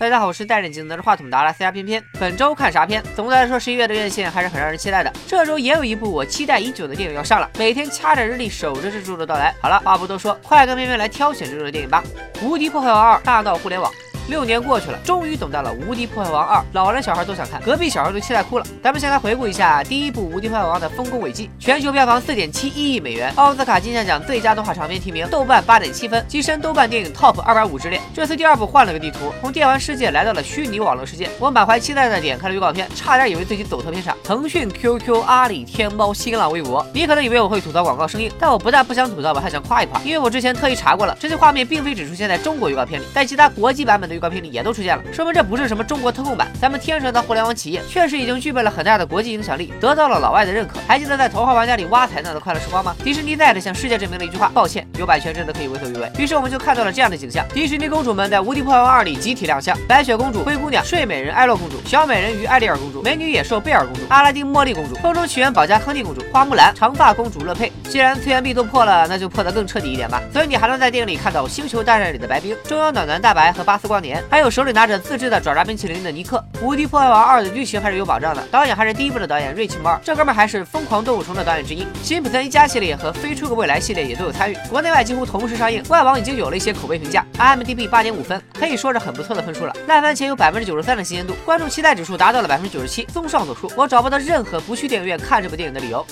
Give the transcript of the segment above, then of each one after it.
大家好，我是戴着镜拿着话筒的阿拉斯加偏偏。本周看啥片？总的来说，十一月的院线还是很让人期待的。这周也有一部我期待已久的电影要上了，每天掐着日历守着这周的到来。好了，话不多说，快跟偏偏来挑选这周的电影吧。《无敌破坏王二》大闹互联网。六年过去了，终于等到了《无敌破坏王二》，老人小孩都想看，隔壁小孩都期待哭了。咱们先来回顾一下第一部《无敌破坏王》的丰功伟绩：全球票房四点七一亿美元，奥斯卡金像奖最佳动画长片提名，豆瓣八点七分，跻身豆瓣电影 TOP 二百五之列。这次第二部换了个地图，从电玩世界来到了虚拟网络世界。我满怀期待的点开了预告片，差点以为自己走错片场。腾讯、QQ、阿里、天猫、新浪微博，你可能以为我会吐槽广告生硬，但我不但不想吐槽，我还想夸一夸，因为我之前特意查过了，这些画面并非只出现在中国预告片里，在其他国际版本的预告片里也都出现了。说明这不是什么中国特供版，咱们天神的互联网企业确实已经具备了很大的国际影响力，得到了老外的认可。还记得在头号玩家里挖彩蛋的快乐时光吗？迪士尼再次向世界证明了一句话：抱歉，有版权真的可以为所欲为。于是我们就看到了这样的景象：迪士尼公主们在《无敌破坏王二》里集体亮相，白雪公主、灰姑娘、睡美人艾洛公主、小美人鱼艾丽尔公主、美女野兽贝尔公主、阿拉丁茉莉公主、风中起源保加康帝公主、花木兰、长发公主乐佩。既然次元壁都破了，那就破得更彻底一点吧。所以你还能在电影里看到《星球大战》里的白冰、中央暖男大白和巴斯光年，还有手里拿着自制的爪爪。冰淇淋的尼克，《无敌破坏王二》的剧情还是有保障的，导演还是第一部的导演瑞奇摩尔，这哥们还是疯狂动物城的导演之一，辛普森一家系列和飞出个未来系列也都有参与，国内外几乎同时上映，外网已经有了一些口碑评价，IMDB 八点五分，可以说是很不错的分数了，烂番茄有百分之九十三的新鲜度，观众期待指数达到了百分之九十七。综上所述，我找不到任何不去电影院看这部电影的理由。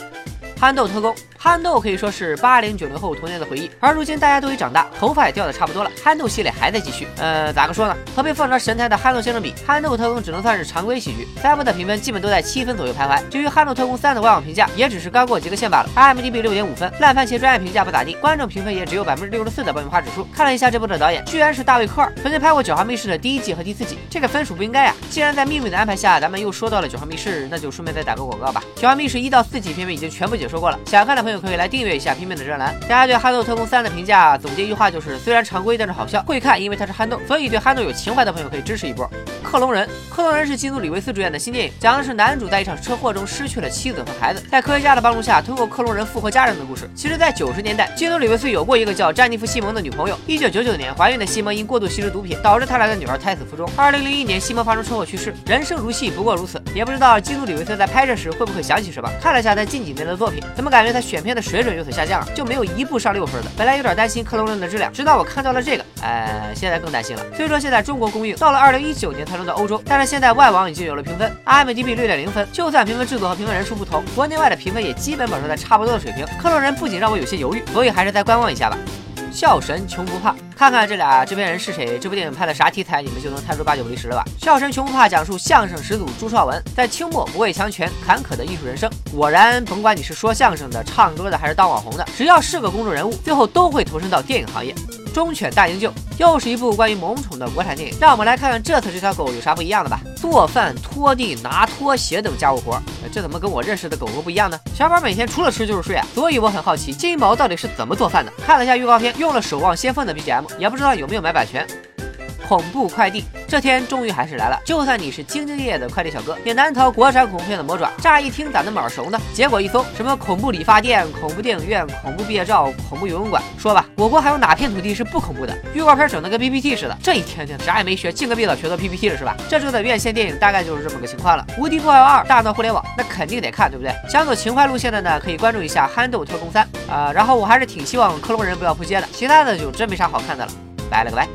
憨豆特工，憨豆可以说是八零九零后童年的回忆，而如今大家都已长大，头发也掉的差不多了，憨豆系列还在继续。呃，咋个说呢？和被奉成神台的憨豆先生比，憨豆特工只能算是常规喜剧。三部的评分基本都在七分左右徘徊。至于憨豆特工三的外网评价，也只是刚过及格线罢了，IMDB 六点五分，烂番茄专业评价不咋地，观众评分也只有百分之六十四的爆米花指数。看了一下这部的导演，居然是大卫科尔，曾经拍过《九号密室》的第一季和第四季，这个分数不应该呀。既然在命运的安排下，咱们又说到了《九号密室》，那就顺便再打个广告吧。《九号密室》一到四季片片已经全部解说过了，想看的朋。朋友可以来订阅一下拼命的专栏。大家对《憨豆特工三》的评价总结一句话就是：虽然常规，但是好笑。会看，因为它是憨豆，所以对憨豆有情怀的朋友可以支持一波。克隆人，克隆人是基努里维斯主演的新电影，讲的是男主在一场车祸中失去了妻子和孩子，在科学家的帮助下，通过克隆人复活家人的故事。其实，在九十年代，基努里维斯有过一个叫詹妮弗·西蒙的女朋友。一九九九年，怀孕的西蒙因过度吸食毒品，导致他俩的女儿胎死腹中。二零零一年，西蒙发生车祸去世。人生如戏，不过如此。也不知道基努里维斯在拍摄时会不会想起什么。看了下他近几年的作品，怎么感觉他选片的水准有所？下降就没有一部上六分的。本来有点担心克隆人的质量，直到我看到了这个，哎，现在更担心了。虽说现在中国公映，到了二零一九年才能到欧洲，但是现在外网已经有了评分，IMDB 六点零分。就算评分制度和评分人数不同，国内外的评分也基本保持在差不多的水平。克隆人不仅让我有些犹豫，所以还是再观望一下吧。笑神穷不怕，看看这俩制片人是谁，这部电影拍的啥题材，你们就能猜出八九不离十了吧。笑神穷不怕讲述相声始祖朱绍文在清末不畏强权，坎坷的艺术人生。果然，甭管你是说相声的、唱歌的，还是当网红的，只要是个公众人物，最后都会投身到电影行业。忠犬大营救又是一部关于萌宠的国产电影，让我们来看看这次这条狗有啥不一样的吧。做饭、拖地、拿拖鞋等家务活，这怎么跟我认识的狗狗不一样呢？小宝每天除了吃就是睡啊，所以我很好奇金毛到底是怎么做饭的。看了一下预告片，用了《守望先锋》的 BGM，也不知道有没有买版权。恐怖快递，这天终于还是来了。就算你是兢兢业业的快递小哥，也难逃国产恐怖片的魔爪。乍一听咋那么耳熟呢？结果一搜，什么恐怖理发店、恐怖电影院、恐怖毕业照、恐怖游泳馆。说吧，我国还有哪片土地是不恐怖的？预告片整的跟 PPT 似的，这一天天啥也没学，进个毕业学做 PPT 了是吧？这周的院线电影大概就是这么个情况了。无敌破坏二大闹互联网，那肯定得看，对不对？想走情怀路线的呢，可以关注一下《憨豆特工三》啊。然后我还是挺希望克隆人不要扑街的，其他的就真没啥好看的了。拜了个拜。